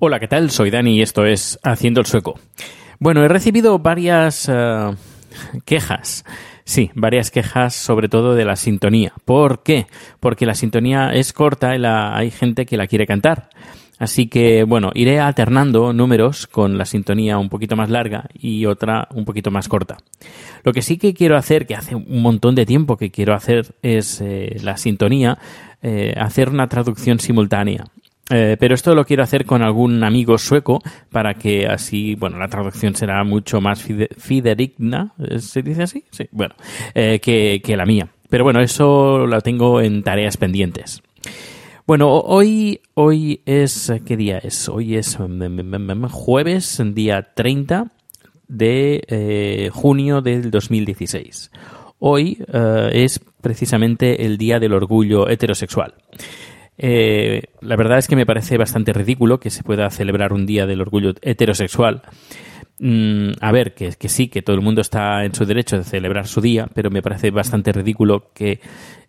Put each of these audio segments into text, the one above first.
Hola, ¿qué tal? Soy Dani y esto es Haciendo el Sueco. Bueno, he recibido varias eh, quejas. Sí, varias quejas sobre todo de la sintonía. ¿Por qué? Porque la sintonía es corta y la, hay gente que la quiere cantar. Así que, bueno, iré alternando números con la sintonía un poquito más larga y otra un poquito más corta. Lo que sí que quiero hacer, que hace un montón de tiempo que quiero hacer, es eh, la sintonía, eh, hacer una traducción simultánea. Eh, pero esto lo quiero hacer con algún amigo sueco para que así, bueno, la traducción será mucho más fide fidedigna, ¿se dice así? Sí, bueno, que, que la mía. Pero bueno, eso lo tengo en tareas pendientes. Bueno, hoy, hoy es, ¿qué día es? Hoy es jueves, día 30 de eh, junio del 2016. Hoy eh, es precisamente el Día del Orgullo Heterosexual. Eh, la verdad es que me parece bastante ridículo que se pueda celebrar un Día del Orgullo Heterosexual. Mm, a ver, que, que, sí, que todo el mundo está en su derecho de celebrar su día, pero me parece bastante ridículo que,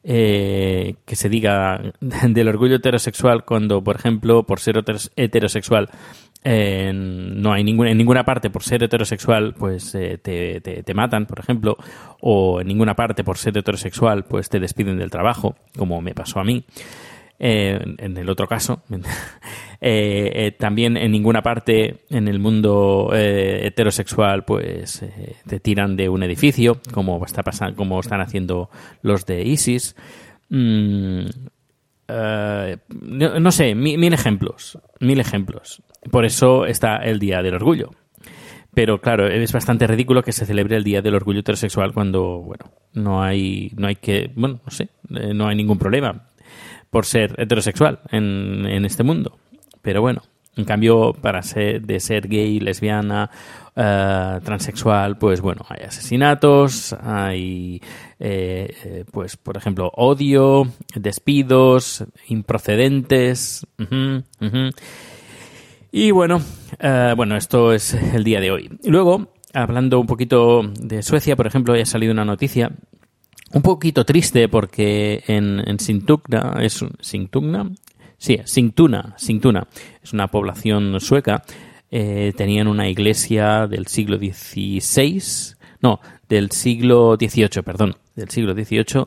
eh, que se diga del orgullo heterosexual cuando, por ejemplo, por ser heterosexual, eh, no hay ninguna, en ninguna parte por ser heterosexual, pues eh, te, te, te, matan, por ejemplo, o en ninguna parte por ser heterosexual, pues te despiden del trabajo, como me pasó a mí. Eh, en el otro caso, eh, eh, también en ninguna parte en el mundo heterosexual pues te tiran de un edificio, como está pasando, como están haciendo los de ISIS. Mm, no, no, sé, mil, mil ejemplos, mil ejemplos. Por eso está el Día del Orgullo. Pero claro, es bastante ridículo que se celebre el Día del Orgullo Heterosexual cuando, bueno, no hay, no hay que, bueno, no sé, no hay ningún problema por ser heterosexual en, en este mundo. Pero bueno, en cambio, para ser de ser gay, lesbiana, uh, transexual, pues bueno, hay asesinatos, hay, eh, pues por ejemplo, odio, despidos, improcedentes. Uh. Y bueno, uh, bueno, esto es el día de hoy. Luego, hablando un poquito de Suecia, por ejemplo, ha salido una noticia un poquito triste porque en, Sintugna, es Sintugna, sí, Sintuna, Sintuna, es una población sueca, eh, tenían una iglesia del siglo XVI, no, del siglo XVIII, perdón, del siglo XVIII,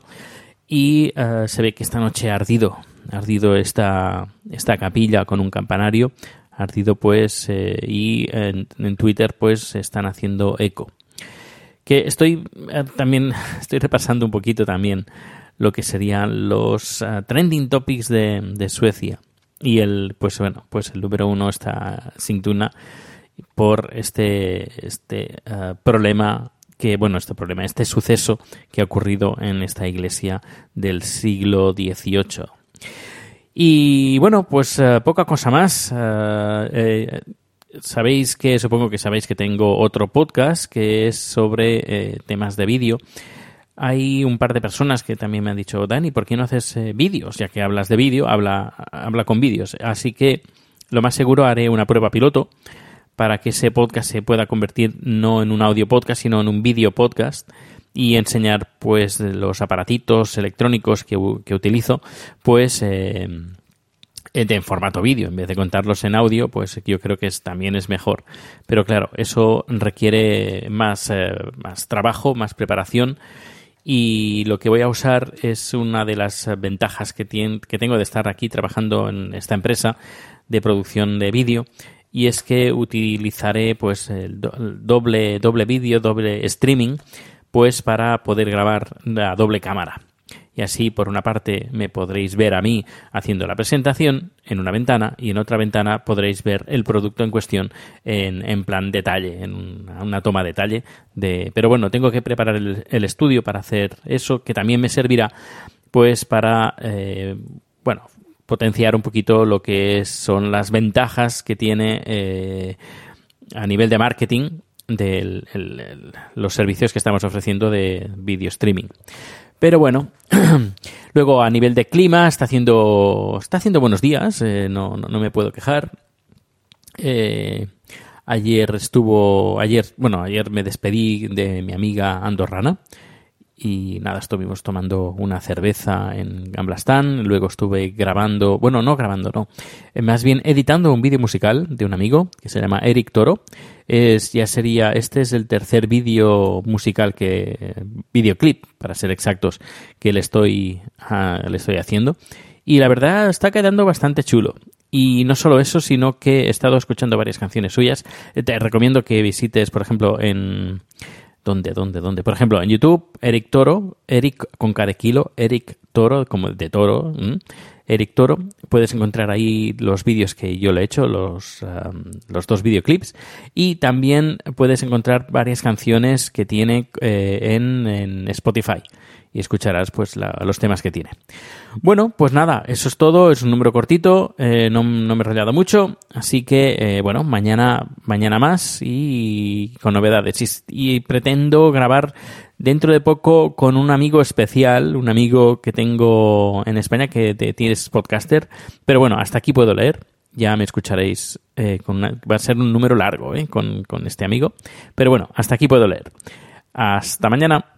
y uh, se ve que esta noche ha ardido, ha ardido esta, esta capilla con un campanario, ardido pues, eh, y en, en Twitter pues están haciendo eco que estoy eh, también estoy repasando un poquito también lo que serían los uh, trending topics de, de, Suecia. Y el pues bueno pues el número uno está Sintuna por este este uh, problema que bueno este problema este suceso que ha ocurrido en esta iglesia del siglo XVIII y bueno pues poca cosa más. Eh, sabéis que, supongo que sabéis que tengo otro podcast que es sobre eh, temas de vídeo. Hay un par de personas que también me han dicho, Dani, ¿por qué no haces eh, vídeos? Ya que hablas de vídeo, habla, habla con vídeos. Así que lo más seguro haré una prueba piloto para que ese podcast se pueda convertir no en un audio podcast, sino en un vídeo podcast y enseñar pues los aparatitos electrónicos que, que utilizo, pues eh, en formato vídeo, en vez de contarlos en audio, pues yo creo que también es mejor. Pero claro, eso requiere más, eh, más trabajo, más preparación. Y lo que voy a usar es una de las ventajas que, que tengo de estar aquí trabajando en esta empresa de producción de vídeo y es que utilizaré pues el doble doble vídeo, doble streaming pues para poder grabar la doble cámara y así por una parte me podréis ver a mí haciendo la presentación en una ventana y en otra ventana podréis ver el producto en cuestión en, plan detalle, en una, toma detalle. De, pero bueno, tengo que preparar el, estudio para hacer eso, que también me servirá pues para, eh, bueno, potenciar un poquito lo que son las ventajas que tiene eh, a nivel de marketing de los servicios que estamos ofreciendo de video streaming. Pero bueno, luego a nivel de clima está haciendo, está haciendo buenos días, eh, no, no, me puedo quejar. Eh, ayer estuvo, ayer, bueno, ayer me despedí de mi amiga andorrana y nada, estuvimos tomando una cerveza en Gamblastán, luego estuve grabando, bueno, no grabando, no, eh, más bien editando un vídeo musical de un amigo que se llama Eric Toro. Es, ya sería, este es el tercer vídeo musical que, videoclip, para ser exactos, que le estoy, ah, le estoy haciendo. Y la verdad está quedando bastante chulo. Y no solo eso, sino que he estado escuchando varias canciones suyas. Te recomiendo que visites, por ejemplo, en ¿Dónde, dónde, dónde? Por ejemplo, en YouTube, Eric Toro, Eric con cada kilo, Eric Toro, como de toro, Eric Toro. Puedes encontrar ahí los vídeos que yo le he hecho, los, los dos videoclips. Y también puedes encontrar varias canciones que tiene eh, en, en Spotify y escucharás pues los temas que tiene. Bueno, pues nada, eso es todo, es un número cortito, eh, no, me he enrollado mucho, así que eh, bueno, mañana, mañana más y con novedades. Y, pretendo grabar dentro de poco con un amigo especial, un amigo que tengo en España que te, tienes podcaster, pero bueno, hasta aquí puedo leer. Ya me escucharéis, eh, con va a ser un número largo con, con este amigo. Pero bueno, hasta aquí puedo leer. Hasta mañana.